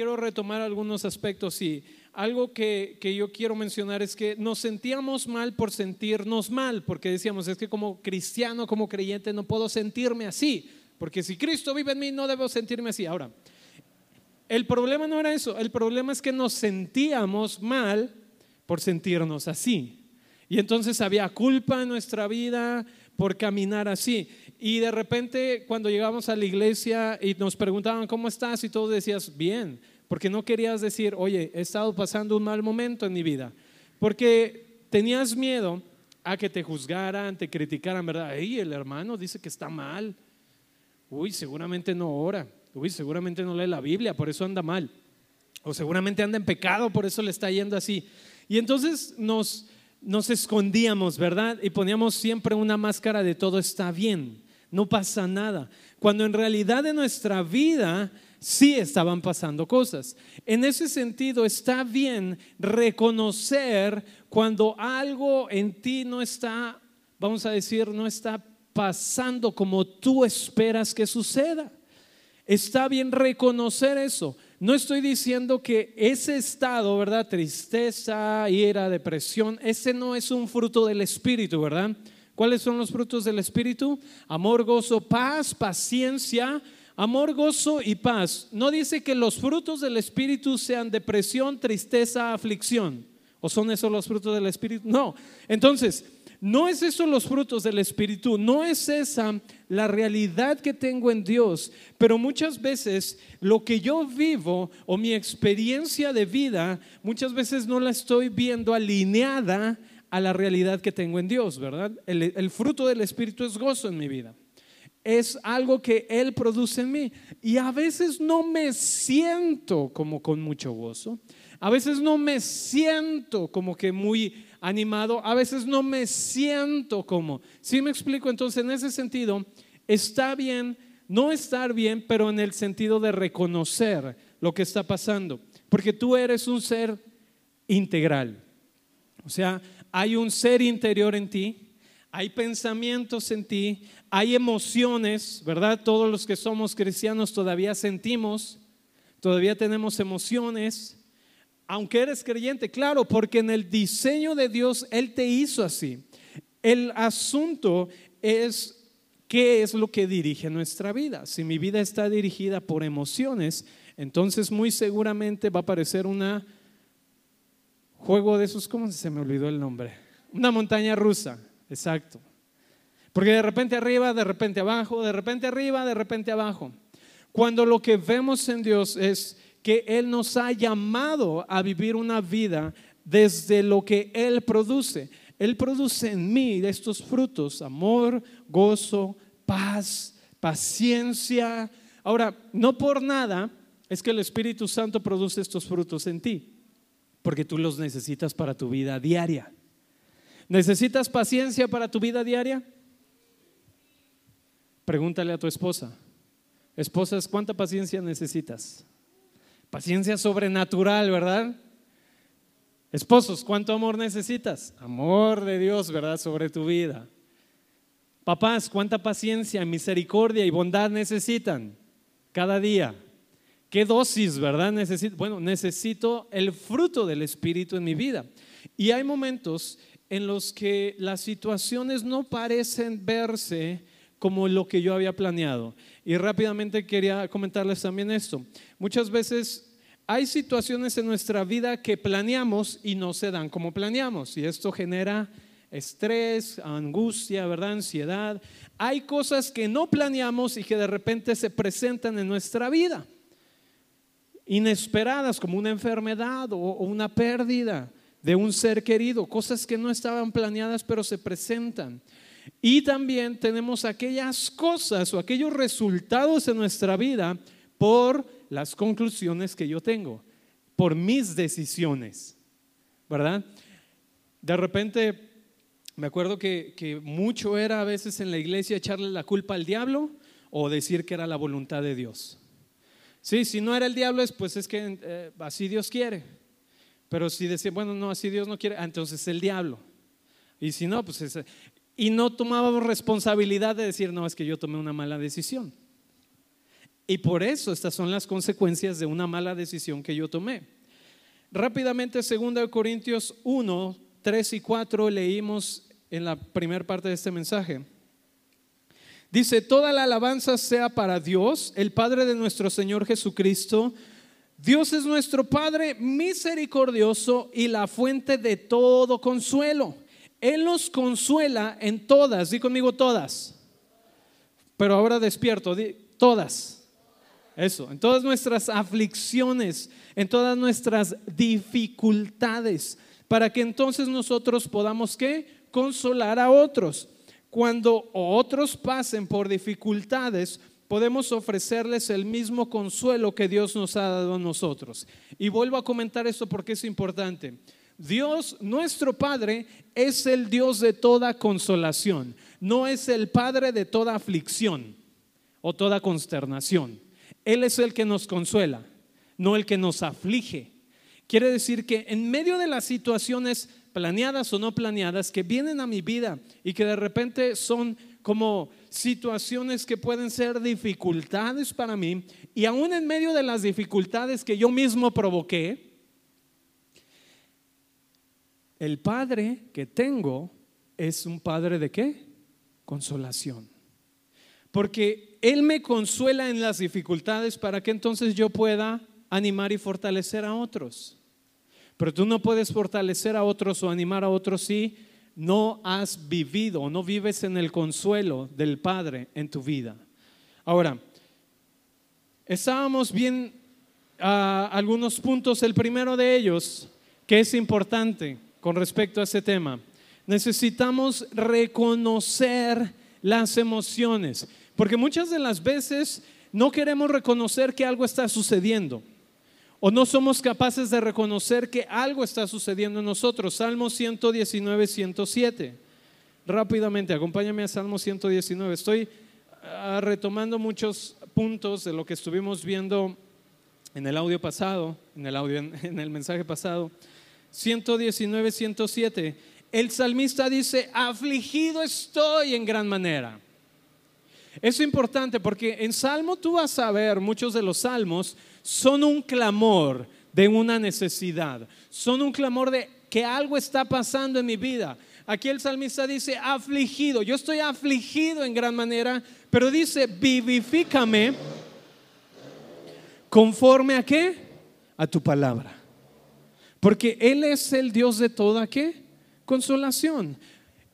quiero retomar algunos aspectos y algo que, que, yo quiero mencionar es que nos sentíamos mal por sentirnos mal, porque decíamos, es que como cristiano, como creyente, no puedo sentirme así, porque si Cristo vive en mí, no debo sentirme así. Ahora, el problema no era eso, el problema es que nos sentíamos mal por sentirnos así. Y entonces había culpa en nuestra vida por caminar así. Y de repente cuando llegamos a la iglesia y nos preguntaban, ¿cómo estás? Y tú decías, bien, porque no querías decir, oye, he estado pasando un mal momento en mi vida. Porque tenías miedo a que te juzgaran, te criticaran, ¿verdad? Ey, el hermano dice que está mal. Uy, seguramente no ora. Uy, seguramente no lee la Biblia, por eso anda mal. O seguramente anda en pecado, por eso le está yendo así. Y entonces nos, nos escondíamos, ¿verdad? Y poníamos siempre una máscara de todo está bien, no pasa nada. Cuando en realidad en nuestra vida sí estaban pasando cosas. En ese sentido está bien reconocer cuando algo en ti no está, vamos a decir, no está pasando como tú esperas que suceda. Está bien reconocer eso. No estoy diciendo que ese estado, ¿verdad? Tristeza, ira, depresión, ese no es un fruto del Espíritu, ¿verdad? ¿Cuáles son los frutos del Espíritu? Amor, gozo, paz, paciencia. Amor, gozo y paz. No dice que los frutos del Espíritu sean depresión, tristeza, aflicción. ¿O son esos los frutos del Espíritu? No. Entonces, no es eso los frutos del Espíritu, no es esa la realidad que tengo en Dios, pero muchas veces lo que yo vivo o mi experiencia de vida, muchas veces no la estoy viendo alineada a la realidad que tengo en Dios, ¿verdad? El, el fruto del Espíritu es gozo en mi vida. Es algo que Él produce en mí. Y a veces no me siento como con mucho gozo. A veces no me siento como que muy animado, a veces no me siento como. ¿Sí me explico? Entonces, en ese sentido, está bien no estar bien, pero en el sentido de reconocer lo que está pasando. Porque tú eres un ser integral. O sea, hay un ser interior en ti, hay pensamientos en ti, hay emociones, ¿verdad? Todos los que somos cristianos todavía sentimos, todavía tenemos emociones aunque eres creyente, claro, porque en el diseño de Dios Él te hizo así. El asunto es qué es lo que dirige nuestra vida. Si mi vida está dirigida por emociones, entonces muy seguramente va a aparecer una juego de esos, ¿cómo se me olvidó el nombre? Una montaña rusa, exacto. Porque de repente arriba, de repente abajo, de repente arriba, de repente abajo. Cuando lo que vemos en Dios es que Él nos ha llamado a vivir una vida desde lo que Él produce. Él produce en mí estos frutos, amor, gozo, paz, paciencia. Ahora, no por nada es que el Espíritu Santo produce estos frutos en ti, porque tú los necesitas para tu vida diaria. ¿Necesitas paciencia para tu vida diaria? Pregúntale a tu esposa. Esposas, ¿cuánta paciencia necesitas? Paciencia sobrenatural, ¿verdad? Esposos, ¿cuánto amor necesitas? Amor de Dios, ¿verdad? Sobre tu vida. Papás, ¿cuánta paciencia, misericordia y bondad necesitan cada día? ¿Qué dosis, verdad? Necesito, bueno, necesito el fruto del Espíritu en mi vida. Y hay momentos en los que las situaciones no parecen verse como lo que yo había planeado. Y rápidamente quería comentarles también esto. Muchas veces hay situaciones en nuestra vida que planeamos y no se dan como planeamos. Y esto genera estrés, angustia, ¿verdad? Ansiedad. Hay cosas que no planeamos y que de repente se presentan en nuestra vida. Inesperadas como una enfermedad o una pérdida de un ser querido. Cosas que no estaban planeadas pero se presentan. Y también tenemos aquellas cosas o aquellos resultados en nuestra vida por las conclusiones que yo tengo, por mis decisiones, ¿verdad? De repente, me acuerdo que, mucho era a veces en la iglesia echarle la culpa al diablo o decir que era la voluntad de Dios. Sí, si no era el diablo, pues es que eh, así Dios quiere. Pero si decía, bueno, no, así Dios no quiere, ah, entonces es el diablo. Y si no, pues es, y no tomábamos responsabilidad de decir, no, es que yo tomé una mala decisión. Y por eso estas son las consecuencias de una mala decisión que yo tomé. Rápidamente, 2 Corintios 1, 3 y 4 leímos en la primera parte de este mensaje. Dice, toda la alabanza sea para Dios, el Padre de nuestro Señor Jesucristo. Dios es nuestro Padre misericordioso y la fuente de todo consuelo. Él nos consuela en todas, di conmigo todas. Pero ahora despierto, di, todas. Eso, en todas nuestras aflicciones, en todas nuestras dificultades, para que entonces nosotros podamos qué? Consolar a otros. Cuando otros pasen por dificultades, podemos ofrecerles el mismo consuelo que Dios nos ha dado a nosotros. Y vuelvo a comentar esto porque es importante. Dios, nuestro Padre, es el Dios de toda consolación, no es el Padre de toda aflicción o toda consternación. Él es el que nos consuela, no el que nos aflige. Quiere decir que en medio de las situaciones planeadas o no planeadas, que vienen a mi vida y que de repente son como situaciones que pueden ser dificultades para mí, y aún en medio de las dificultades que yo mismo provoqué, el Padre que tengo es un Padre de qué? Consolación. Porque Él me consuela en las dificultades para que entonces yo pueda animar y fortalecer a otros. Pero tú no puedes fortalecer a otros o animar a otros si no has vivido o no vives en el consuelo del Padre en tu vida. Ahora, estábamos bien a algunos puntos. El primero de ellos, que es importante con respecto a ese tema, necesitamos reconocer las emociones, porque muchas de las veces no queremos reconocer que algo está sucediendo. O no somos capaces de reconocer que algo está sucediendo en nosotros. Salmo 119, 107. Rápidamente, acompáñame a Salmo 119. Estoy ah, retomando muchos puntos de lo que estuvimos viendo en el audio pasado, en el audio, en el mensaje pasado. 119, 107. El salmista dice, afligido estoy en gran manera. Es importante porque en Salmo tú vas a ver muchos de los salmos son un clamor de una necesidad, son un clamor de que algo está pasando en mi vida. Aquí el salmista dice, afligido, yo estoy afligido en gran manera, pero dice, vivifícame conforme a qué? A tu palabra. Porque Él es el Dios de toda qué? Consolación.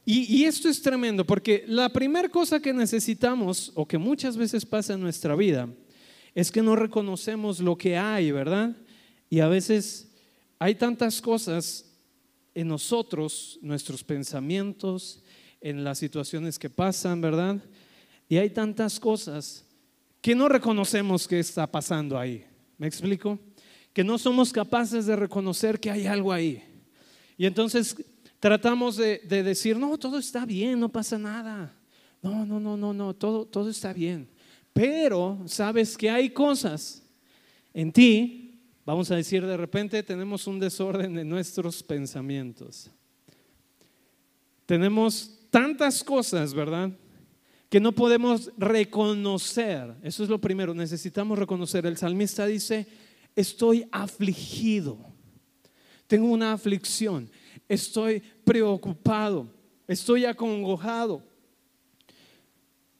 Y, y, esto es tremendo, porque la primera cosa que necesitamos, o que muchas veces pasa en nuestra vida, es que no reconocemos lo que hay, ¿verdad? Y a veces hay tantas cosas en nosotros, nuestros pensamientos, en las situaciones que pasan, ¿verdad? Y hay tantas cosas que no reconocemos que está pasando ahí. ¿Me explico? Que no somos capaces de reconocer que hay algo ahí. Y entonces tratamos de, decir, no, todo está bien, no pasa nada. No, no, no, no, no, todo, todo está bien. Pero sabes que hay cosas en ti, vamos a decir de repente tenemos un desorden de nuestros pensamientos. Tenemos tantas cosas, ¿verdad? Que no podemos reconocer. Eso es lo primero, necesitamos reconocer. El salmista dice, estoy afligido, tengo una aflicción, estoy preocupado, estoy acongojado.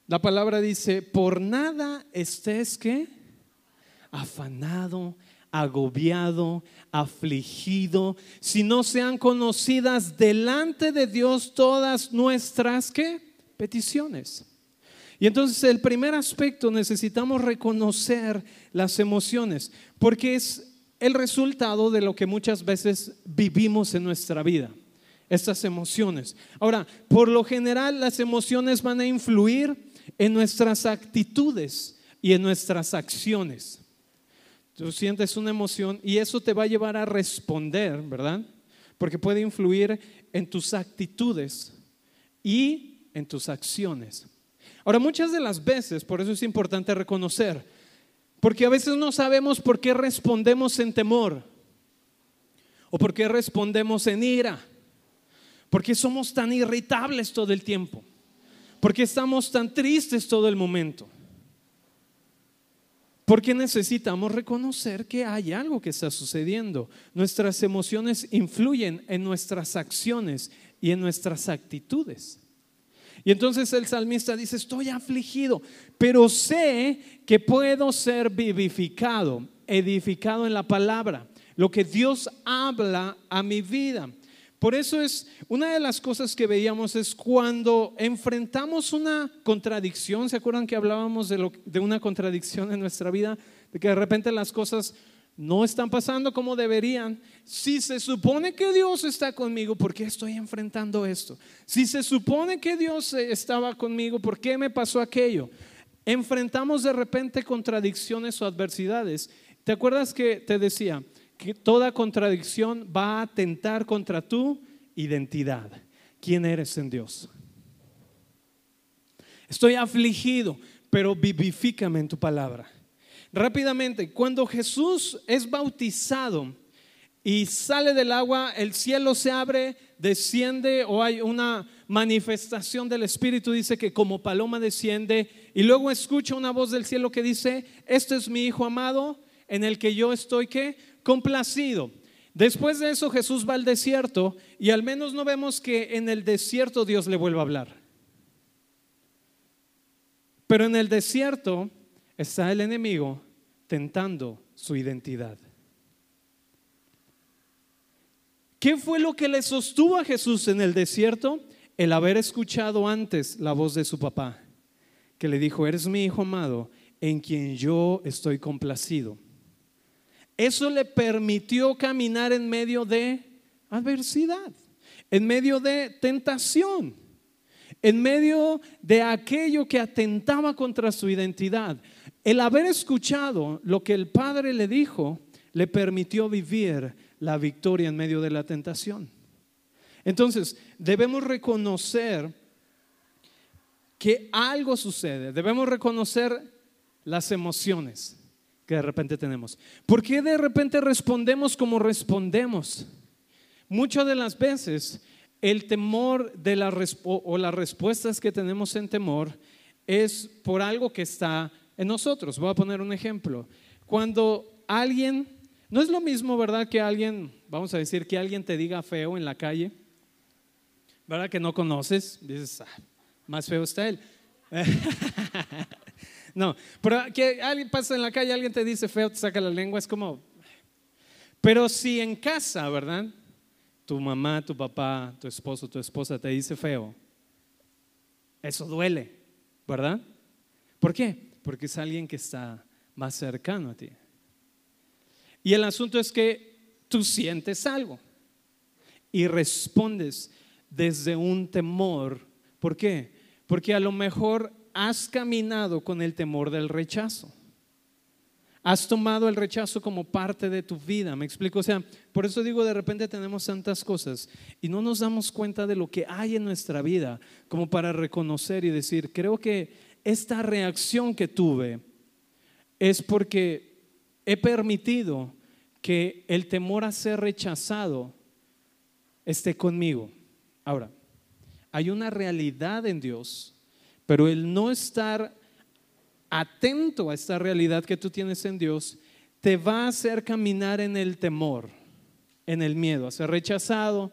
La palabra dice, por nada estés que afanado, agobiado, afligido, si no sean conocidas delante de Dios todas nuestras ¿qué? peticiones. Y entonces el primer aspecto necesitamos reconocer las emociones, porque es el resultado de lo que muchas veces vivimos en nuestra vida, estas emociones. Ahora, por lo general las emociones van a influir en nuestras actitudes y en nuestras acciones. Tú sientes una emoción y eso te va a llevar a responder, ¿verdad? Porque puede influir en tus actitudes y en tus acciones. Ahora, muchas de las veces, por eso es importante reconocer, porque a veces no sabemos por qué respondemos en temor o por qué respondemos en ira, porque somos tan irritables todo el tiempo. ¿Por qué estamos tan tristes todo el momento? Porque necesitamos reconocer que hay algo que está sucediendo. Nuestras emociones influyen en nuestras acciones y en nuestras actitudes. Y entonces el salmista dice, estoy afligido, pero sé que puedo ser vivificado, edificado en la palabra, lo que Dios habla a mi vida. Por eso es una de las cosas que veíamos es cuando enfrentamos una contradicción, ¿se acuerdan que hablábamos de, de una contradicción en nuestra vida? De que de repente las cosas no están pasando como deberían. Si se supone que Dios está conmigo, ¿por qué estoy enfrentando esto? Si se supone que Dios estaba conmigo, ¿por qué me pasó aquello? Enfrentamos de repente contradicciones o adversidades. ¿Te acuerdas que te decía que toda contradicción va a atentar contra tu identidad? ¿Quién eres en Dios? Estoy afligido, pero vivifícame en tu palabra. Rápidamente, cuando Jesús es bautizado y sale del agua, el cielo se abre, desciende o hay una manifestación del Espíritu, dice que como paloma desciende y luego escucha una voz del cielo que dice, este es mi Hijo amado en el que yo estoy que complacido. Después de eso Jesús va al desierto y al menos no vemos que en el desierto Dios le vuelva a hablar. Pero en el desierto está el enemigo tentando su identidad. ¿Qué fue lo que le sostuvo a Jesús en el desierto? El haber escuchado antes la voz de su papá, que le dijo, eres mi hijo amado, en quien yo estoy complacido. Eso le permitió caminar en medio de adversidad, en medio de tentación, en medio de aquello que atentaba contra su identidad. El haber escuchado lo que el Padre le dijo le permitió vivir la victoria en medio de la tentación. Entonces, debemos reconocer que algo sucede, debemos reconocer las emociones que de repente tenemos. ¿Por qué de repente respondemos como respondemos? Muchas de las veces el temor de o las respuestas que tenemos en temor es por algo que está en nosotros. Voy a poner un ejemplo. Cuando alguien, no es lo mismo, ¿verdad? Que alguien, vamos a decir, que alguien te diga feo en la calle, ¿verdad? Que no conoces, dices, ah, más feo está él. no, pero que alguien pasa en la calle, alguien te dice feo, te saca la lengua, es como... Pero si en casa, ¿verdad? Tu mamá, tu papá, tu esposo, tu esposa te dice feo, eso duele, ¿verdad? ¿Por qué? Porque es alguien que está más cercano a ti. Y el asunto es que tú sientes algo y respondes desde un temor. ¿Por qué? Porque a lo mejor has caminado con el temor del rechazo. Has tomado el rechazo como parte de tu vida, me explico. O sea, por eso digo, de repente tenemos tantas cosas y no nos damos cuenta de lo que hay en nuestra vida como para reconocer y decir, creo que esta reacción que tuve es porque he permitido que el temor a ser rechazado esté conmigo. Ahora, hay una realidad en Dios, pero el no estar atento a esta realidad que tú tienes en Dios te va a hacer caminar en el temor, en el miedo, a ser rechazado,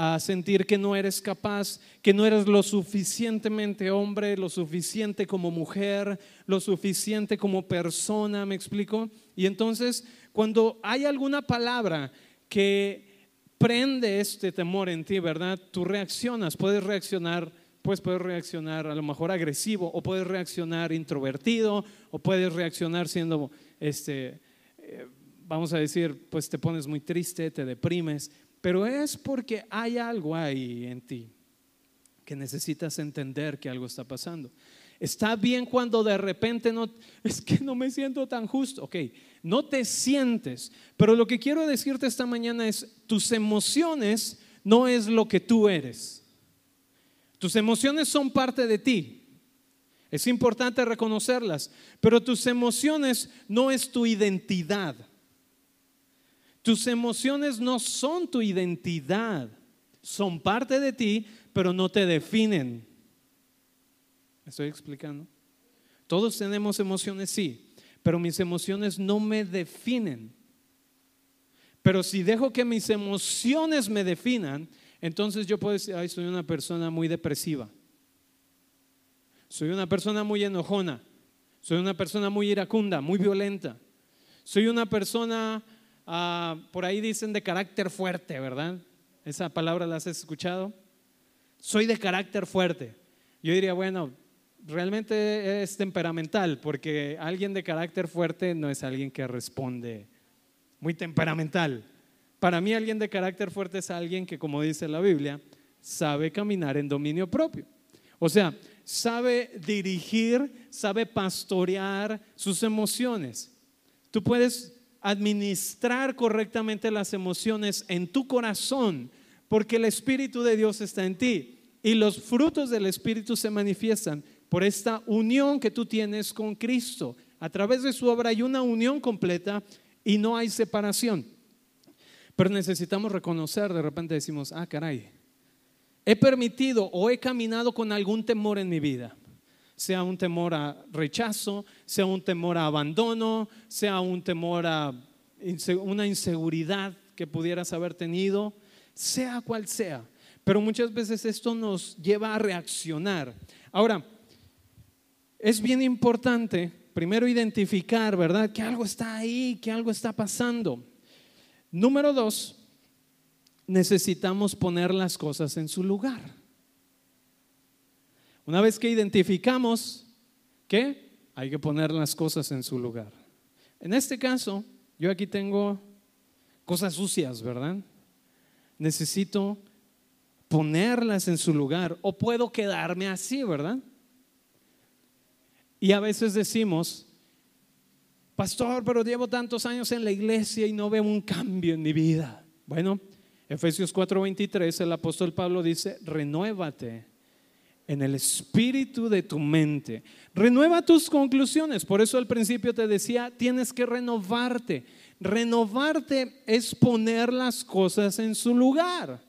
a sentir que no eres capaz, que no eres lo suficientemente hombre, lo suficiente como mujer, lo suficiente como persona, ¿me explico? Y entonces, cuando hay alguna palabra que prende este temor en ti, ¿verdad? Tú reaccionas, puedes reaccionar, pues puedes reaccionar a lo mejor agresivo o puedes reaccionar introvertido o puedes reaccionar siendo este eh, vamos a decir, pues te pones muy triste, te deprimes, pero es porque hay algo ahí en ti que necesitas entender que algo está pasando. Está bien cuando de repente no, es que no me siento tan justo. Ok, no te sientes, pero lo que quiero decirte esta mañana es, tus emociones no es lo que tú eres. Tus emociones son parte de ti. Es importante reconocerlas, pero tus emociones no es tu identidad. Tus emociones no son tu identidad, son parte de ti, pero no te definen. ¿Me estoy explicando? Todos tenemos emociones, sí, pero mis emociones no me definen. Pero si dejo que mis emociones me definan, entonces yo puedo decir, ay, soy una persona muy depresiva. Soy una persona muy enojona. Soy una persona muy iracunda, muy violenta. Soy una persona, ah, por ahí dicen, de carácter fuerte, ¿verdad? Esa palabra la has escuchado. Soy de carácter fuerte. Yo diría, bueno, realmente es temperamental, porque alguien de carácter fuerte no es alguien que responde muy temperamental. Para mí alguien de carácter fuerte es alguien que, como dice la Biblia, sabe caminar en dominio propio. O sea, sabe dirigir, sabe pastorear sus emociones. Tú puedes administrar correctamente las emociones en tu corazón porque el Espíritu de Dios está en ti y los frutos del Espíritu se manifiestan por esta unión que tú tienes con Cristo. A través de su obra hay una unión completa y no hay separación. Pero necesitamos reconocer, de repente decimos, ah, caray, he permitido o he caminado con algún temor en mi vida. Sea un temor a rechazo, sea un temor a abandono, sea un temor a una inseguridad que pudieras haber tenido, sea cual sea. Pero muchas veces esto nos lleva a reaccionar. Ahora, es bien importante primero identificar, ¿verdad? Que algo está ahí, que algo está pasando. Número dos, necesitamos poner las cosas en su lugar. Una vez que identificamos, ¿qué? Hay que poner las cosas en su lugar. En este caso, yo aquí tengo cosas sucias, ¿verdad? Necesito ponerlas en su lugar o puedo quedarme así, ¿verdad? Y a veces decimos, pastor, pero llevo tantos años en la iglesia y no veo un cambio en mi vida. Bueno, Efesios 4:23, el apóstol Pablo dice, renuévate en el espíritu de tu mente. Renueva tus conclusiones. Por eso al principio te decía, tienes que renovarte. Renovarte es poner las cosas en su lugar.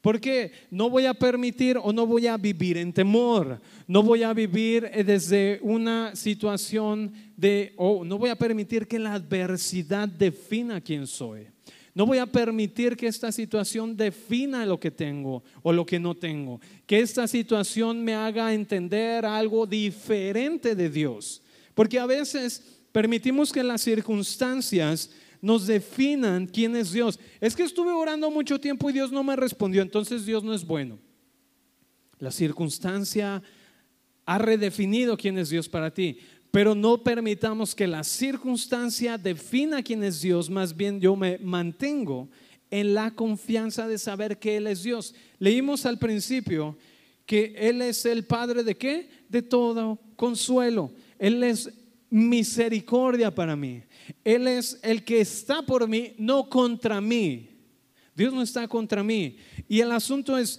Porque no voy a permitir o no voy a vivir en temor, no voy a vivir eh, desde una situación de, o no voy a permitir que la adversidad defina quién soy. No voy a permitir que esta situación defina lo que tengo o lo que no tengo. Que esta situación me haga entender algo diferente de Dios. Porque a veces permitimos que las circunstancias nos definan quién es Dios. Es que estuve orando mucho tiempo y Dios no me respondió, entonces Dios no es bueno. La circunstancia ha redefinido quién es Dios para ti, pero no permitamos que la circunstancia defina quién es Dios, más bien yo me mantengo en la confianza de saber que Él es Dios. Leímos al principio que Él es el Padre de qué? De todo consuelo. Él es misericordia para mí. Él es el que está por mí, no contra mí. Dios no está contra mí. Y el asunto es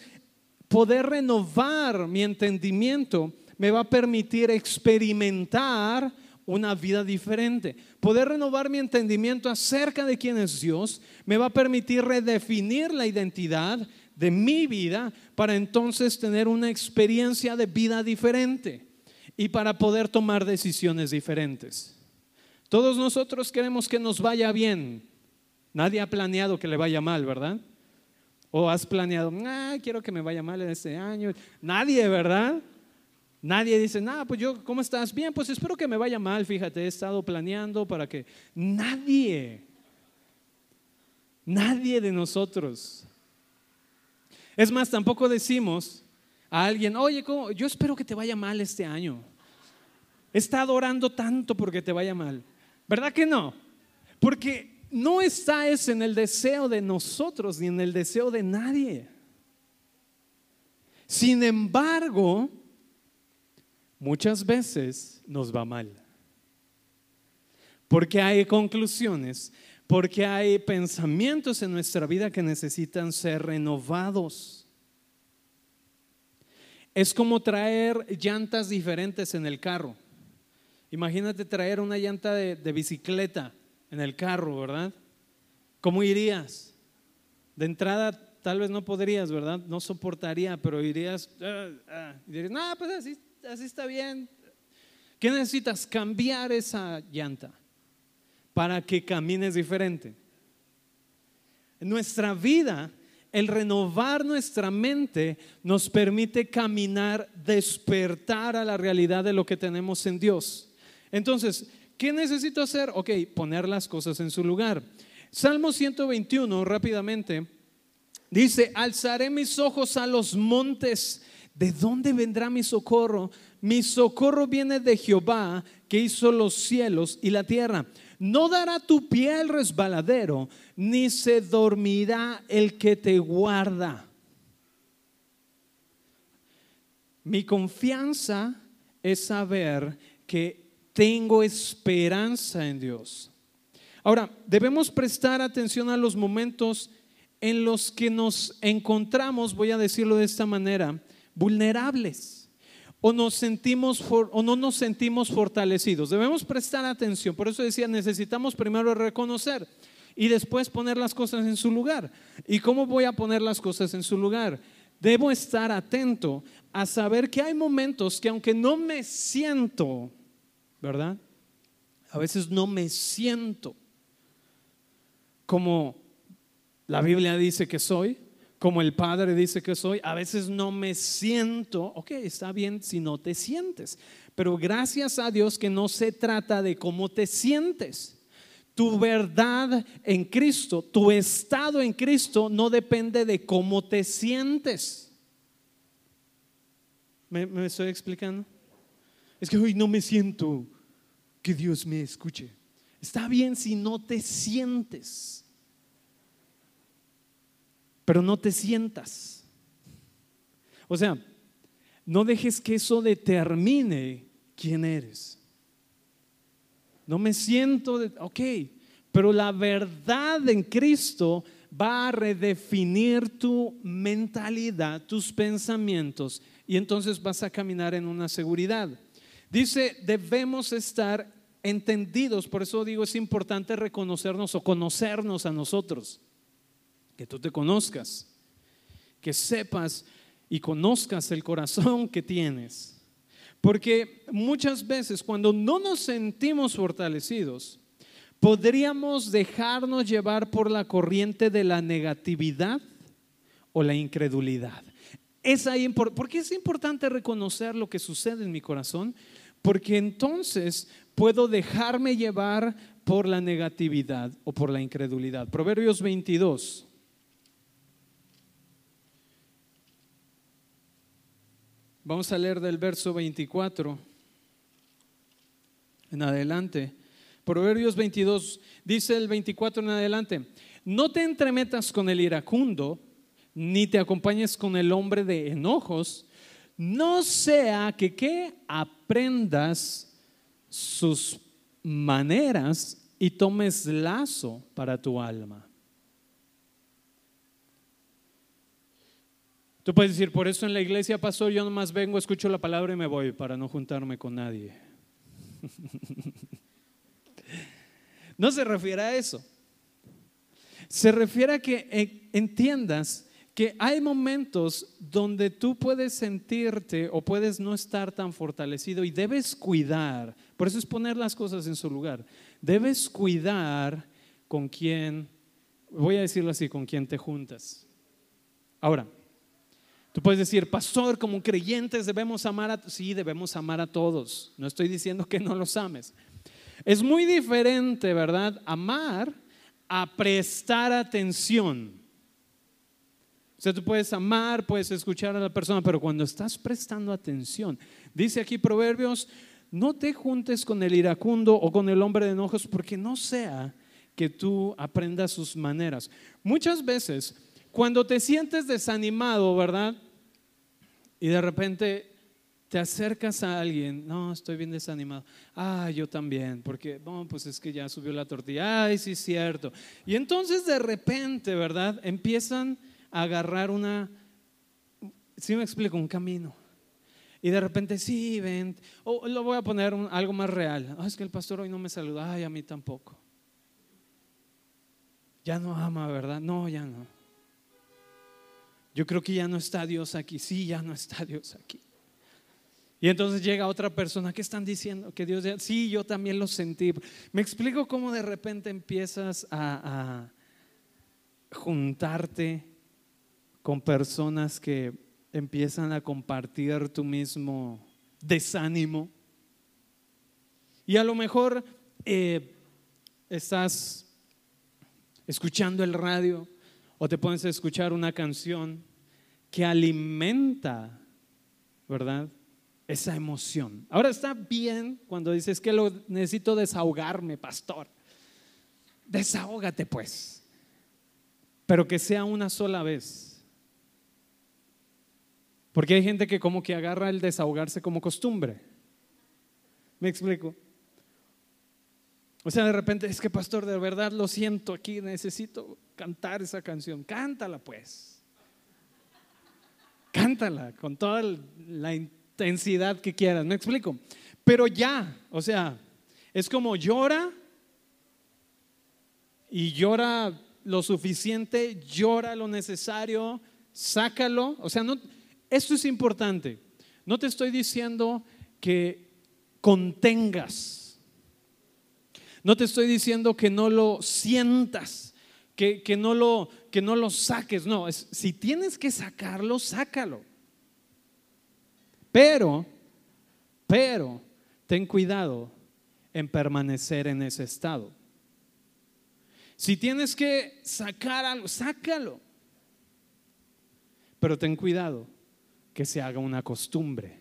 poder renovar mi entendimiento me va a permitir experimentar una vida diferente. Poder renovar mi entendimiento acerca de quién es Dios me va a permitir redefinir la identidad de mi vida para entonces tener una experiencia de vida diferente y para poder tomar decisiones diferentes. Todos nosotros queremos que nos vaya bien. Nadie ha planeado que le vaya mal, ¿verdad? O has planeado, ah, quiero que me vaya mal en este año. Nadie, ¿verdad? Nadie dice, nada, pues yo, ¿cómo estás? Bien, pues espero que me vaya mal, fíjate, he estado planeando para que... Nadie, nadie de nosotros. Es más, tampoco decimos a alguien, oye, yo espero que te vaya mal este año. He estado orando tanto porque te vaya mal. ¿Verdad que no? Porque no está eso en el deseo de nosotros ni en el deseo de nadie. Sin embargo, muchas veces nos va mal. Porque hay conclusiones, porque hay pensamientos en nuestra vida que necesitan ser renovados. Es como traer llantas diferentes en el carro. Imagínate traer una llanta de, bicicleta en el carro, ¿verdad? ¿Cómo irías? De entrada tal vez no podrías, ¿verdad? No soportaría, pero irías ah, ah", y dirías, no, pues así, así está bien. ¿Qué necesitas? Cambiar esa llanta. para que camines diferente. En nuestra vida, el renovar nuestra mente nos permite caminar, despertar a la realidad de lo que tenemos en Dios. Entonces, ¿qué necesito hacer? Ok, poner las cosas en su lugar. Salmo 121, rápidamente, dice, alzaré mis ojos a los montes. ¿De dónde vendrá mi socorro? Mi socorro viene de Jehová, que hizo los cielos y la tierra. No dará tu pie al resbaladero, ni se dormirá el que te guarda. Mi confianza es saber que tengo esperanza en Dios. Ahora, debemos prestar atención a los momentos en los que nos encontramos, voy a decirlo de esta manera, vulnerables o sentimos o no nos sentimos fortalecidos. Debemos prestar atención. Por eso decía, necesitamos primero reconocer y después poner las cosas en su lugar. ¿Y cómo voy a poner las cosas en su lugar? Debo estar atento a saber que hay momentos que aunque no me siento, ¿verdad? A veces no me siento como la Biblia dice que soy, como el Padre dice que soy, a veces no me siento, ok, está bien si no te sientes, pero gracias a Dios que no se trata de cómo te sientes. Tu verdad en Cristo, tu estado en Cristo no depende de cómo te sientes. ¿Me, me estoy explicando? Es que hoy no me siento que Dios me escuche. Está bien si no te sientes, pero no te sientas. O sea, no dejes que eso determine quién eres. No me siento, de, ok, pero la verdad en Cristo va a redefinir tu mentalidad, tus pensamientos, y entonces vas a caminar en una seguridad. Dice, debemos estar entendidos. Por eso digo, es importante reconocernos o conocernos a nosotros. Que tú te conozcas, que sepas y conozcas el corazón que tienes. Porque muchas veces cuando no nos sentimos fortalecidos, podríamos dejarnos llevar por la corriente de la negatividad o la incredulidad. Es ahí, ¿Por qué es importante reconocer lo que sucede en mi corazón? Porque entonces puedo dejarme llevar por la negatividad o por la incredulidad. Proverbios 22. Vamos a leer del verso 24 en adelante. Proverbios 22 dice el 24 en adelante, no te entremetas con el iracundo, ni te acompañes con el hombre de enojos, no sea que aprendas sus maneras y tomes lazo para tu alma. Tú puedes decir, por eso en la iglesia, pastor, yo nomás vengo, escucho la palabra y me voy para no juntarme con nadie. no se refiere a eso. Se refiere a que entiendas que hay momentos donde tú puedes sentirte o puedes no estar tan fortalecido y debes cuidar. Por eso es poner las cosas en su lugar. Debes cuidar con quién, voy a decirlo así, con quién te juntas. Ahora, tú puedes decir, pastor, como creyentes debemos amar a, sí, debemos amar a todos. No estoy diciendo que no los ames. Es muy diferente, ¿verdad? Amar a prestar atención. O sea, tú puedes amar, puedes escuchar a la persona, pero cuando estás prestando atención, dice aquí Proverbios, no te juntes con el iracundo o con el hombre de enojos, porque no sea que tú aprendas sus maneras. Muchas veces, cuando te sientes desanimado, ¿verdad? Y de repente te acercas a alguien, no, estoy bien desanimado. Ah, yo también, porque, bueno, pues es que ya subió la tortilla. Ay, sí, cierto. Y entonces de repente, ¿verdad? Empiezan agarrar una, si me explico, un camino. Y de repente, sí, ven, o lo voy a poner algo más real. Ah, es que el pastor hoy no me saluda, ay, a mí tampoco. Ya no ama, ¿verdad? No, ya no. Yo creo que ya no está Dios aquí. Sí, ya no está Dios aquí. Y entonces llega otra persona, ¿qué están diciendo? Que Dios, sí, yo también lo sentí. Me explico cómo de repente empiezas a, juntarte con personas que empiezan a compartir tu mismo desánimo. Y a lo mejor eh, estás escuchando el radio o te pones a escuchar una canción que alimenta, ¿verdad? Esa emoción. Ahora está bien cuando dices que lo necesito desahogarme, pastor. Desahógate pues. Pero que sea una sola vez. Porque hay gente que como que agarra el desahogarse como costumbre. ¿Me explico? O sea, de repente, es que pastor, de verdad lo siento aquí, necesito cantar esa canción. Cántala pues. Cántala con toda la intensidad que quieras, me explico. Pero ya, o sea, es como llora y llora lo suficiente, llora lo necesario, sácalo. O sea, no, esto es importante. No te estoy diciendo que contengas no te estoy diciendo que no lo sientas, que, no, lo, que no lo saques. No, es, si tienes que sacarlo, sácalo. Pero, pero, ten cuidado en permanecer en ese estado. Si tienes que sacar algo, sácalo. Pero ten cuidado que se haga una costumbre.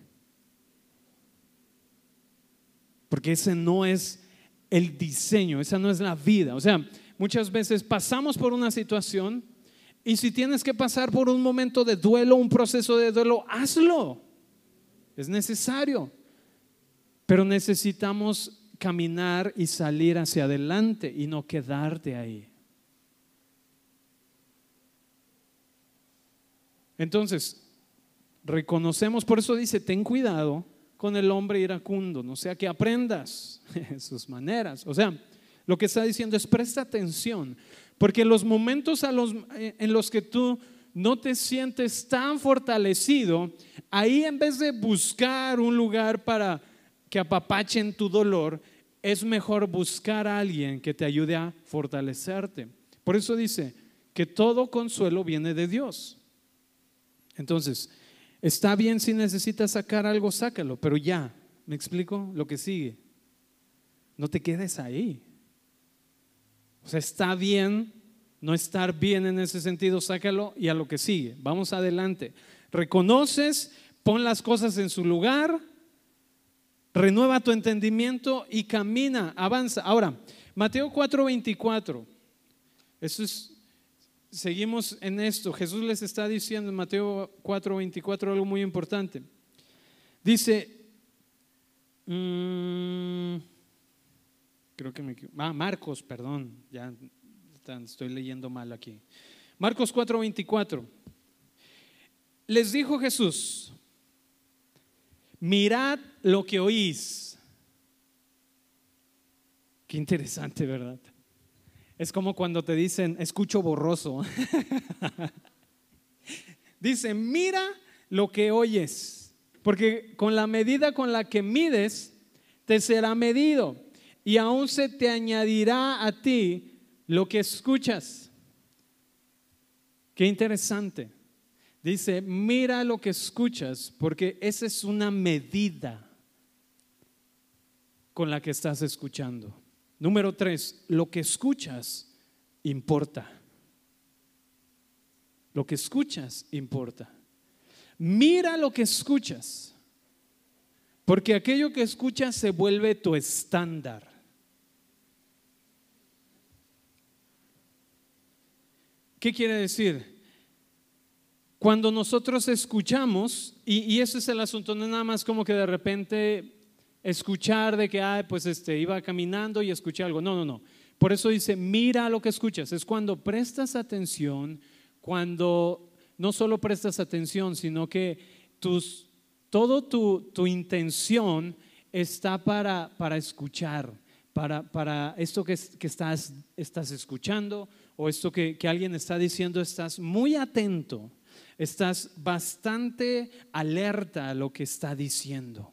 Porque ese no es el diseño, esa no es la vida. O sea, muchas veces pasamos por una situación y si tienes que pasar por un momento de duelo, un proceso de duelo, hazlo. Es necesario. Pero necesitamos caminar y salir hacia adelante y no quedarte ahí. Entonces, reconocemos, por eso dice, ten cuidado con el hombre iracundo, no sea que aprendas sus maneras. O sea, lo que está diciendo es presta atención, porque los momentos eh, en los que tú no te sientes tan fortalecido, ahí en vez de buscar un lugar para que apapachen tu dolor, es mejor buscar a alguien que te ayude a fortalecerte. Por eso dice que todo consuelo viene de Dios. Entonces, Está bien si necesitas sacar algo, sácalo, pero ya, ¿me explico? Lo que sigue. No te quedes ahí. O sea, está bien no estar bien en ese sentido, sácalo y a lo que sigue. Vamos adelante. Reconoces, pon las cosas en su lugar, renueva tu entendimiento y camina, avanza. Ahora, Mateo 4:24. Eso es seguimos en esto. Jesús les está diciendo en Mateo 4, 24 algo muy importante. Dice, mm, creo que me ah, Marcos, perdón, ya estoy leyendo mal aquí. Marcos 4, 24. Les dijo Jesús, mirad lo que oís. Qué interesante, ¿verdad? Es como cuando te dicen, escucho borroso. Dice, mira lo que oyes, porque con la medida con la que mides, te será medido y aún se te añadirá a ti lo que escuchas. Qué interesante. Dice, mira lo que escuchas, porque esa es una medida con la que estás escuchando. Número tres, lo que escuchas importa. Lo que escuchas importa. Mira lo que escuchas, porque aquello que escuchas se vuelve tu estándar. ¿Qué quiere decir? Cuando nosotros escuchamos, y, y ese es el asunto, no es nada más como que de repente escuchar de que, ah, pues este, iba caminando y escuché algo. No, no, no. Por eso dice, mira lo que escuchas. Es cuando prestas atención, cuando no solo prestas atención, sino que tus, todo tu, tu intención está para, para escuchar, para, para esto que, que, estás, estás escuchando o esto que, que alguien está diciendo, estás muy atento. estás bastante alerta a lo que está diciendo.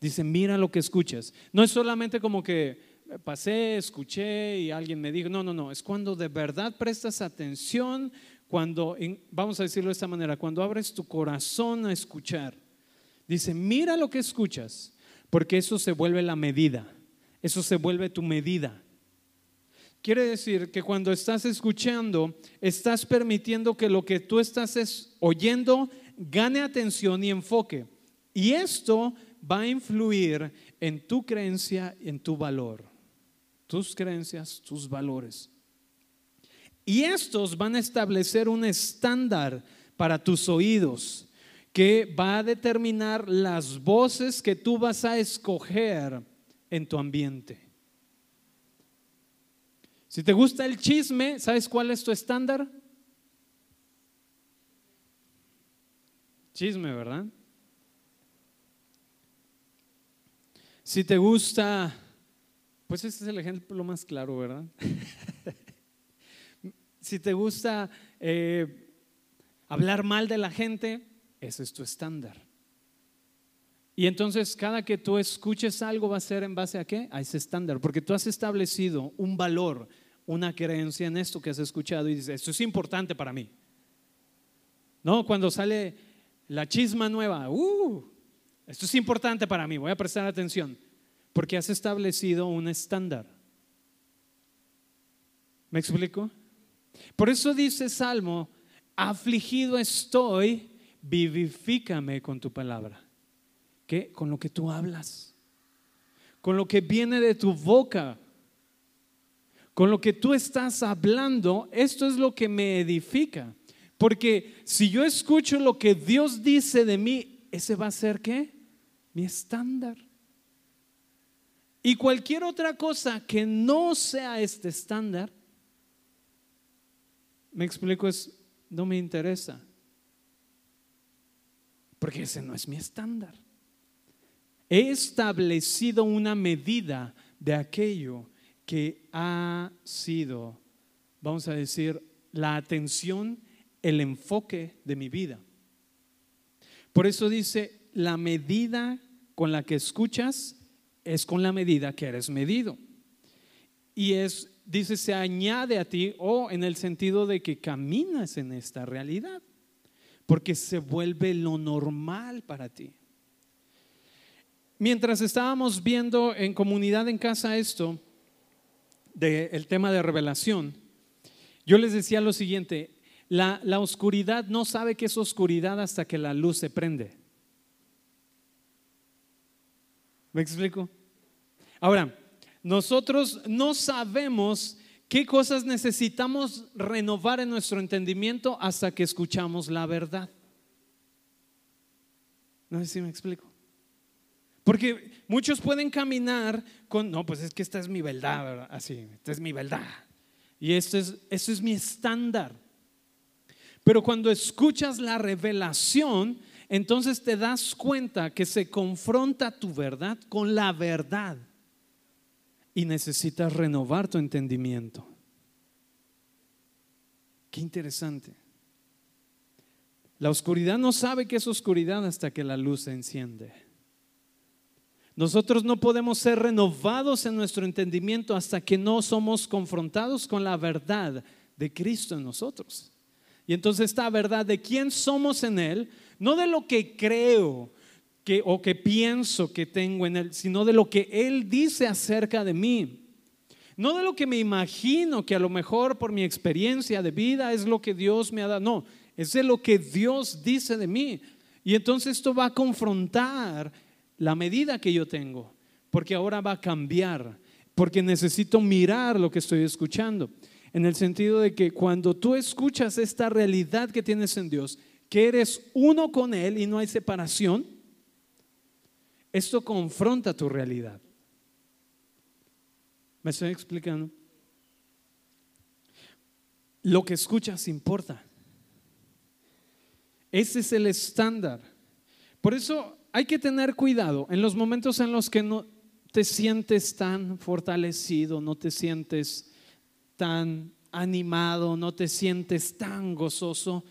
Dice, mira lo que escuchas. No es solamente como que pasé, escuché y alguien me dijo, no, no, no, es cuando de verdad prestas atención, cuando, vamos a decirlo de esta manera, cuando abres tu corazón a escuchar. Dice, mira lo que escuchas, porque eso se vuelve la medida, eso se vuelve tu medida. Quiere decir que cuando estás escuchando, estás permitiendo que lo que tú estás oyendo gane atención y enfoque. Y esto va a influir en tu creencia en tu valor. Tus creencias, tus valores. Y estos van a establecer un estándar para tus oídos que va a determinar las voces que tú vas a escoger en tu ambiente. Si te gusta el chisme, ¿sabes cuál es tu estándar? Chisme, ¿verdad? Si te gusta, pues ese es el ejemplo más claro, ¿verdad? si te gusta eh, hablar mal de la gente, ese es tu estándar. Y entonces cada que tú escuches algo va a ser en base a qué? A ese estándar, porque tú has establecido un valor, una creencia en esto que has escuchado y dices, esto es importante para mí. No, cuando sale la chisma nueva, uh, esto es importante para mí, voy a prestar atención, porque has establecido un estándar. ¿Me explico? Por eso dice Salmo, afligido estoy, vivifícame con tu palabra. ¿Qué? Con lo que tú hablas, con lo que viene de tu boca, con lo que tú estás hablando, esto es lo que me edifica. Porque si yo escucho lo que Dios dice de mí, ese va a ser qué? Mi estándar. Y cualquier otra cosa que no sea este estándar, me explico, es, no me interesa. Porque ese no es mi estándar. He establecido una medida de aquello que ha sido, vamos a decir, la atención, el enfoque de mi vida. Por eso dice, la medida con la que escuchas es con la medida que eres medido. Y es, dice, se añade a ti o en el sentido de que caminas en esta realidad, porque se vuelve lo normal para ti. Mientras estábamos viendo en comunidad en casa esto, del tema de revelación, yo les decía lo siguiente, la, la oscuridad no sabe que es oscuridad hasta que la luz se prende. ¿Me explico? Ahora, nosotros no sabemos qué cosas necesitamos renovar en nuestro entendimiento hasta que escuchamos la verdad. No sé si me explico. Porque muchos pueden caminar con, no, pues es que esta es mi verdad, así, esta es mi verdad. Y esto es, esto es mi estándar. Pero cuando escuchas la revelación, entonces te das cuenta que se confronta tu verdad con la verdad y necesitas renovar tu entendimiento. Qué interesante. La oscuridad no sabe que es oscuridad hasta que la luz se enciende. Nosotros no podemos ser renovados en nuestro entendimiento hasta que no somos confrontados con la verdad de Cristo en nosotros. Y entonces esta verdad de quién somos en Él, no de lo que creo que, o que pienso que tengo en Él, sino de lo que Él dice acerca de mí. No de lo que me imagino que a lo mejor por mi experiencia de vida es lo que Dios me ha dado. No, es de lo que Dios dice de mí. Y entonces esto va a confrontar la medida que yo tengo, porque ahora va a cambiar, porque necesito mirar lo que estoy escuchando. En el sentido de que cuando tú escuchas esta realidad que tienes en Dios, que eres uno con Él y no hay separación, esto confronta tu realidad. ¿Me estoy explicando? Lo que escuchas importa. Ese es el estándar. Por eso hay que tener cuidado en los momentos en los que no te sientes tan fortalecido, no te sientes tan animado, no te sientes tan gozoso.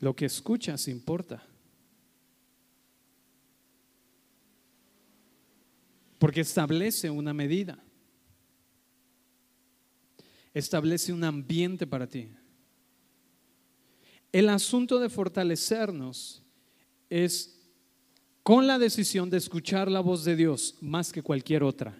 Lo que escuchas importa. Porque establece una medida. Establece un ambiente para ti. El asunto de fortalecernos es con la decisión de escuchar la voz de Dios más que cualquier otra.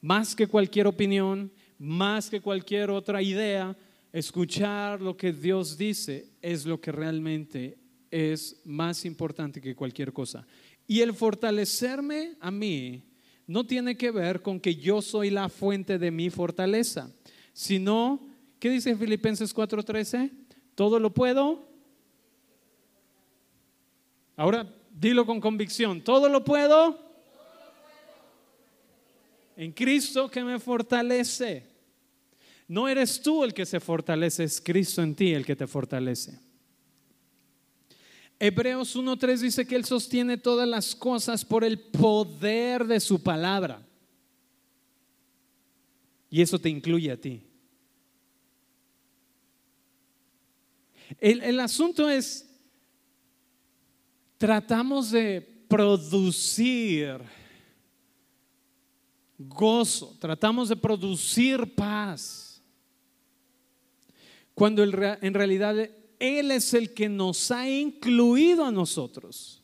Más que cualquier opinión, más que cualquier otra idea, escuchar lo que Dios dice es lo que realmente es más importante que cualquier cosa. Y el fortalecerme a mí no tiene que ver con que yo soy la fuente de mi fortaleza, sino, ¿qué dice Filipenses 4:13? Todo lo puedo Ahora dilo con convicción. ¿Todo lo puedo? En Cristo que me fortalece. No eres tú el que se fortalece, es Cristo en ti el que te fortalece. Hebreos 1.3 dice que Él sostiene todas las cosas por el poder de su palabra. Y eso te incluye a ti. El, el asunto es, tratamos de producir gozo, tratamos de producir paz, cuando en realidad Él es el que nos ha incluido a nosotros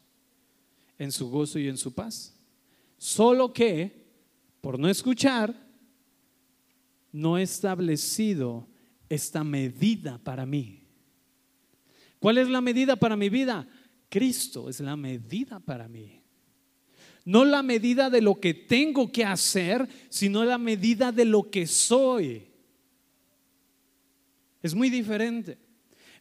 en su gozo y en su paz. Solo que, por no escuchar, no he establecido esta medida para mí. ¿Cuál es la medida para mi vida? Cristo es la medida para mí. No la medida de lo que tengo que hacer, sino la medida de lo que soy. Es muy diferente.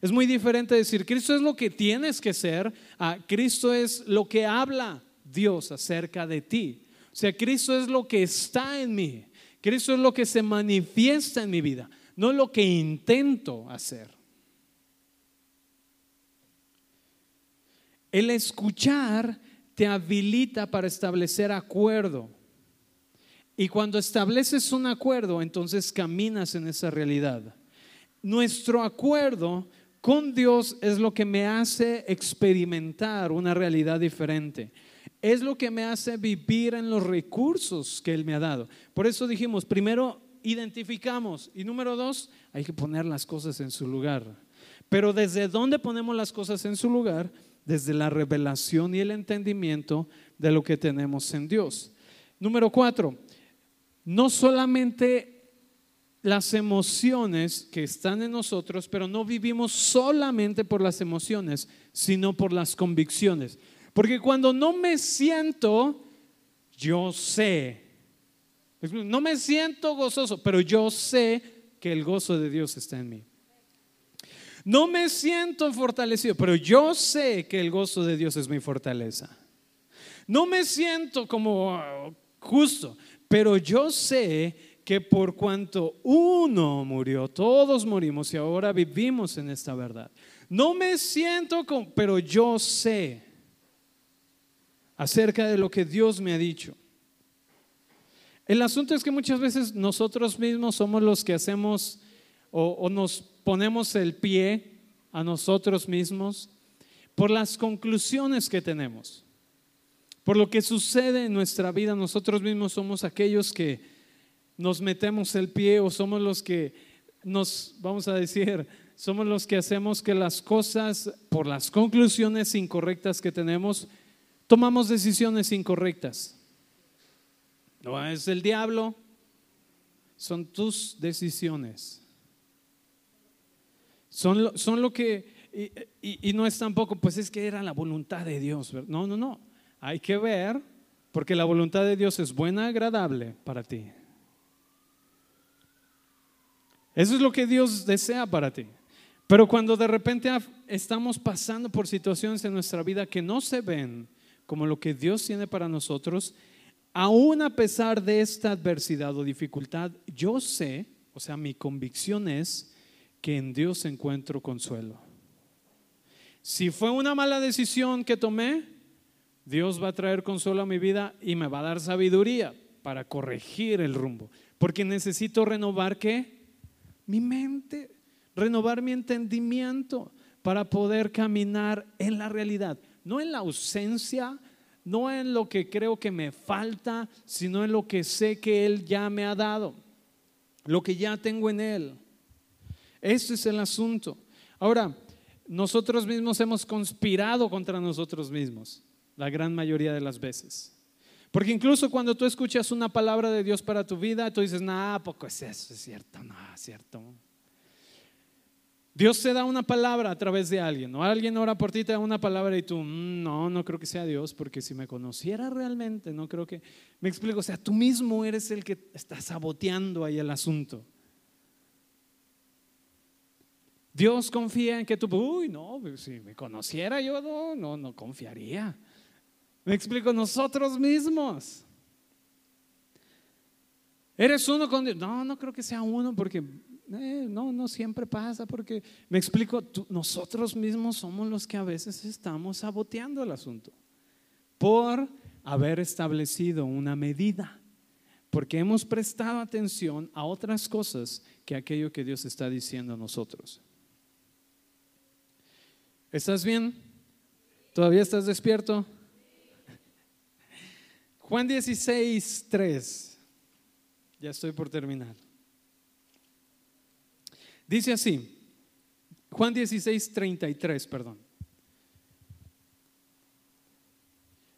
Es muy diferente decir, Cristo es lo que tienes que ser, a Cristo es lo que habla Dios acerca de ti. O sea, Cristo es lo que está en mí. Cristo es lo que se manifiesta en mi vida, no lo que intento hacer. El escuchar te habilita para establecer acuerdo. Y cuando estableces un acuerdo, entonces caminas en esa realidad. Nuestro acuerdo con Dios es lo que me hace experimentar una realidad diferente. Es lo que me hace vivir en los recursos que Él me ha dado. Por eso dijimos, primero identificamos y número dos, hay que poner las cosas en su lugar. Pero desde dónde ponemos las cosas en su lugar desde la revelación y el entendimiento de lo que tenemos en Dios. Número cuatro, no solamente las emociones que están en nosotros, pero no vivimos solamente por las emociones, sino por las convicciones. Porque cuando no me siento, yo sé. No me siento gozoso, pero yo sé que el gozo de Dios está en mí. No me siento fortalecido, pero yo sé que el gozo de Dios es mi fortaleza. No me siento como uh, justo, pero yo sé que por cuanto uno murió, todos morimos y ahora vivimos en esta verdad. No me siento como, pero yo sé acerca de lo que Dios me ha dicho. El asunto es que muchas veces nosotros mismos somos los que hacemos o, nos ponemos el pie a nosotros mismos por las conclusiones que tenemos, por lo que sucede en nuestra vida. Nosotros mismos somos aquellos que nos metemos el pie o somos los que nos, vamos a decir, somos los que hacemos que las cosas, por las conclusiones incorrectas que tenemos, tomamos decisiones incorrectas. No es el diablo, son tus decisiones. Son lo, son lo que, y, no es tampoco, pues es que era la voluntad de Dios. No, no, no. Hay que ver, porque la voluntad de Dios es buena, agradable para ti. Eso es lo que Dios desea para ti. Pero cuando de repente estamos pasando por situaciones en nuestra vida que no se ven como lo que Dios tiene para nosotros, aún a pesar de esta adversidad o dificultad, yo sé, o sea, mi convicción es que en Dios encuentro consuelo. Si fue una mala decisión que tomé, Dios va a traer consuelo a mi vida y me va a dar sabiduría para corregir el rumbo. Porque necesito renovar qué? Mi mente. renovar mi entendimiento para poder caminar en la realidad, no en la ausencia, no en lo que creo que me falta, sino en lo que sé que Él ya me ha dado, lo que ya tengo en Él. Este es el asunto. Ahora, nosotros mismos hemos conspirado contra nosotros mismos la gran mayoría de las veces. Porque incluso cuando tú escuchas una palabra de Dios para tu vida, tú dices, no, poco es eso, es cierto, no, es cierto. Dios te da una palabra a través de alguien, o alguien ora por ti, te da una palabra y tú, mm, no, no creo que sea Dios, porque si me conociera realmente, no creo que, me explico, o sea, tú mismo eres el que está saboteando ahí el asunto. Dios confía en que tú, uy, no, pues, si me conociera yo no, no, no confiaría. Me explico, nosotros mismos. ¿Eres uno con Dios? No, no creo que sea uno porque eh, no, no siempre pasa porque, me explico, nosotros mismos somos los que a veces estamos saboteando el asunto por haber establecido una medida, porque hemos prestado atención a otras cosas que aquello que Dios está diciendo a nosotros. ¿Estás bien? ¿Todavía estás despierto? Juan 16, 3. Ya estoy por terminar. Dice así, Juan 16, 33, perdón.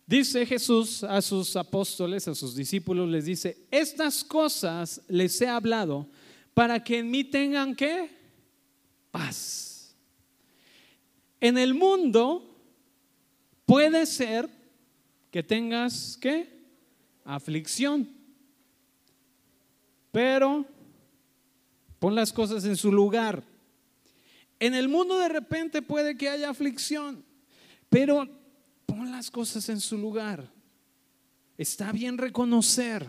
Dice Jesús a sus apóstoles, a sus discípulos, les dice, estas cosas les he hablado para que en mí tengan qué? Paz. En el mundo puede ser que tengas qué? Aflicción. Pero pon las cosas en su lugar. En el mundo de repente puede que haya aflicción, pero pon las cosas en su lugar. Está bien reconocer.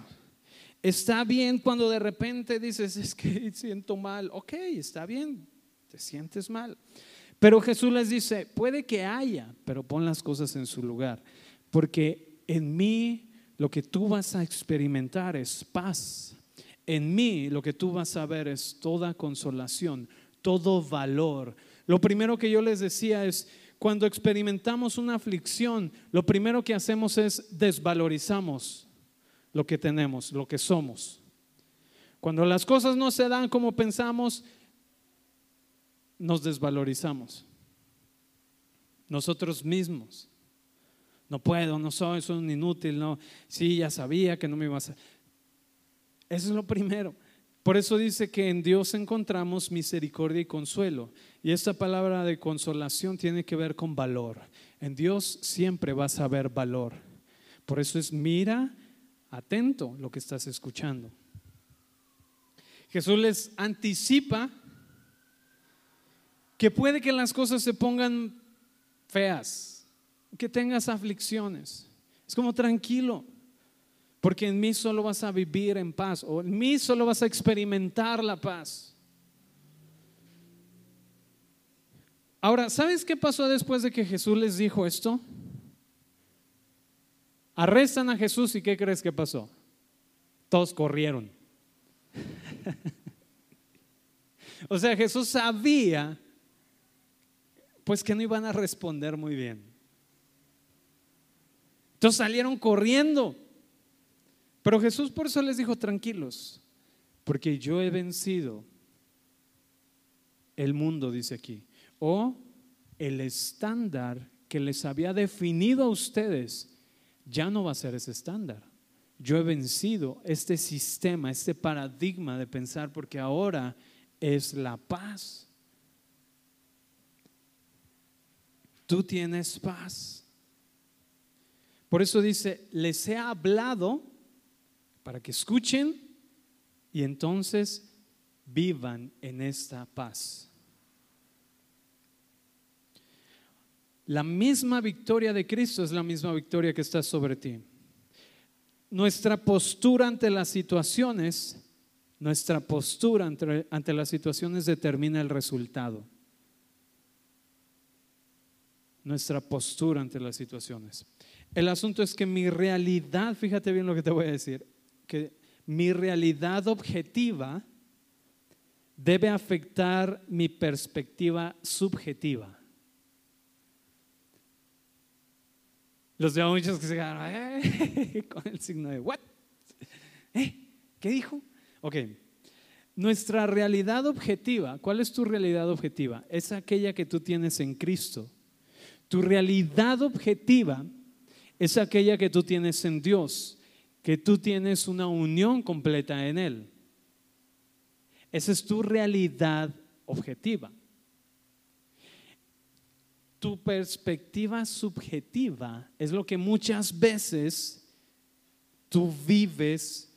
Está bien cuando de repente dices, es que siento mal. Ok, está bien, te sientes mal. Pero Jesús les dice, puede que haya, pero pon las cosas en su lugar, porque en mí lo que tú vas a experimentar es paz. En mí lo que tú vas a ver es toda consolación, todo valor. Lo primero que yo les decía es, cuando experimentamos una aflicción, lo primero que hacemos es desvalorizamos lo que tenemos, lo que somos. Cuando las cosas no se dan como pensamos, nos desvalorizamos. Nosotros mismos. No puedo, no soy, soy un inútil, no. Sí, ya sabía que no me iba a hacer. Eso es lo primero. Por eso dice que en Dios encontramos misericordia y consuelo. Y esta palabra de consolación tiene que ver con valor. En Dios siempre vas a ver valor. Por eso es mira, atento lo que estás escuchando. Jesús les anticipa que puede que las cosas se pongan feas, que tengas aflicciones. Es como tranquilo, porque en mí solo vas a vivir en paz o en mí solo vas a experimentar la paz. Ahora, ¿sabes qué pasó después de que Jesús les dijo esto? Arrestan a Jesús y ¿qué crees que pasó? Todos corrieron. o sea, Jesús sabía pues que no iban a responder muy bien. Entonces salieron corriendo. Pero Jesús por eso les dijo, tranquilos, porque yo he vencido el mundo, dice aquí, o el estándar que les había definido a ustedes, ya no va a ser ese estándar. Yo he vencido este sistema, este paradigma de pensar, porque ahora es la paz. Tú tienes paz. Por eso dice, les he hablado para que escuchen y entonces vivan en esta paz. La misma victoria de Cristo es la misma victoria que está sobre ti. Nuestra postura ante las situaciones, nuestra postura ante, ante las situaciones determina el resultado nuestra postura ante las situaciones. El asunto es que mi realidad, fíjate bien lo que te voy a decir, que mi realidad objetiva debe afectar mi perspectiva subjetiva. Los veo muchos que se quedan "Eh", con el signo de ¿what? ¿Eh? ¿Qué dijo? Ok. Nuestra realidad objetiva, ¿cuál es tu realidad objetiva? Es aquella que tú tienes en Cristo. Tu realidad objetiva es aquella que tú tienes en Dios, que tú tienes una unión completa en Él. Esa es tu realidad objetiva. Tu perspectiva subjetiva es lo que muchas veces tú vives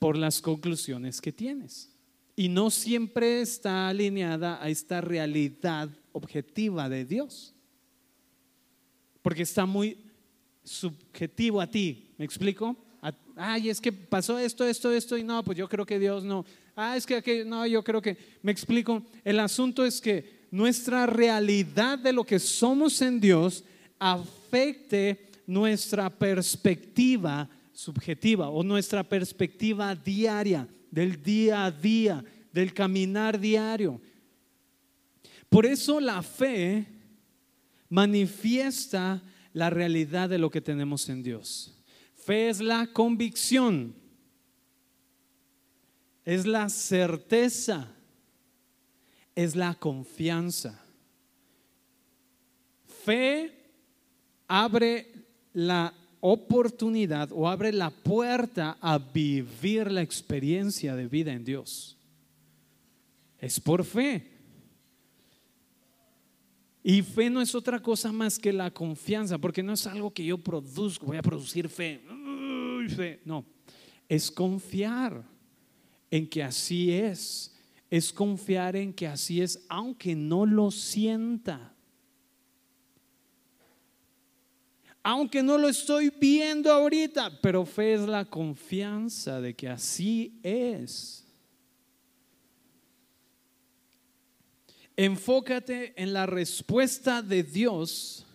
por las conclusiones que tienes. Y no siempre está alineada a esta realidad objetiva de Dios. Porque está muy subjetivo a ti. ¿Me explico? Ay, es que pasó esto, esto, esto, y no, pues yo creo que Dios no. Ah, es que no, yo creo que. Me explico. El asunto es que nuestra realidad de lo que somos en Dios afecte nuestra perspectiva subjetiva o nuestra perspectiva diaria, del día a día, del caminar diario. Por eso la fe manifiesta la realidad de lo que tenemos en Dios. Fe es la convicción, es la certeza, es la confianza. Fe abre la oportunidad o abre la puerta a vivir la experiencia de vida en Dios. Es por fe. Y fe no es otra cosa más que la confianza, porque no es algo que yo produzco, voy a producir fe. fe. No, es confiar en que así es. Es confiar en que así es, aunque no lo sienta. Aunque no lo estoy viendo ahorita, pero fe es la confianza de que así es. Enfócate en la respuesta de Dios,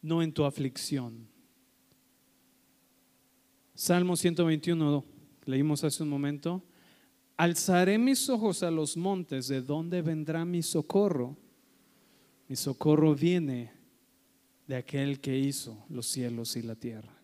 no en tu aflicción. Salmo 121, leímos hace un momento. Alzaré mis ojos a los montes, ¿de dónde vendrá mi socorro? Mi socorro viene de aquel que hizo los cielos y la tierra.